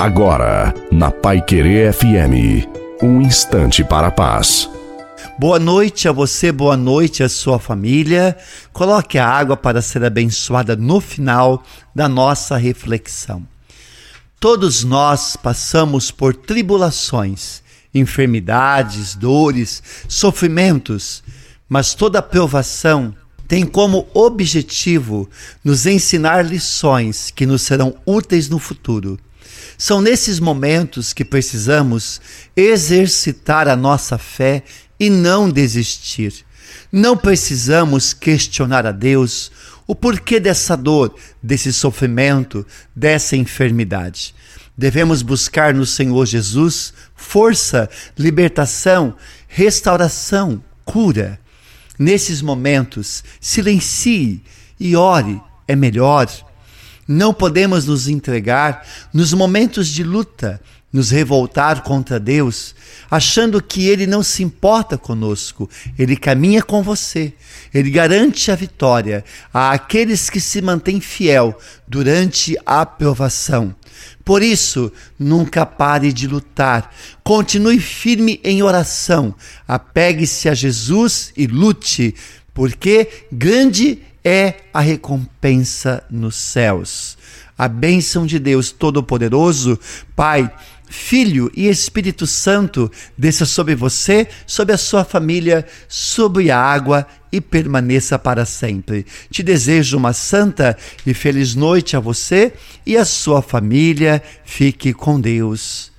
Agora, na Pai Querer FM, um instante para a paz. Boa noite a você, boa noite à sua família. Coloque a água para ser abençoada no final da nossa reflexão. Todos nós passamos por tribulações, enfermidades, dores, sofrimentos, mas toda provação tem como objetivo nos ensinar lições que nos serão úteis no futuro. São nesses momentos que precisamos exercitar a nossa fé e não desistir. Não precisamos questionar a Deus o porquê dessa dor, desse sofrimento, dessa enfermidade. Devemos buscar no Senhor Jesus força, libertação, restauração, cura. Nesses momentos, silencie e ore, é melhor. Não podemos nos entregar nos momentos de luta, nos revoltar contra Deus, achando que Ele não se importa conosco. Ele caminha com você. Ele garante a vitória àqueles que se mantêm fiel durante a provação. Por isso, nunca pare de lutar. Continue firme em oração. Apegue-se a Jesus e lute, porque grande é a recompensa nos céus. A bênção de Deus Todo-Poderoso, Pai, Filho e Espírito Santo desça sobre você, sobre a sua família, sobre a água e permaneça para sempre. Te desejo uma santa e feliz noite a você e a sua família. Fique com Deus.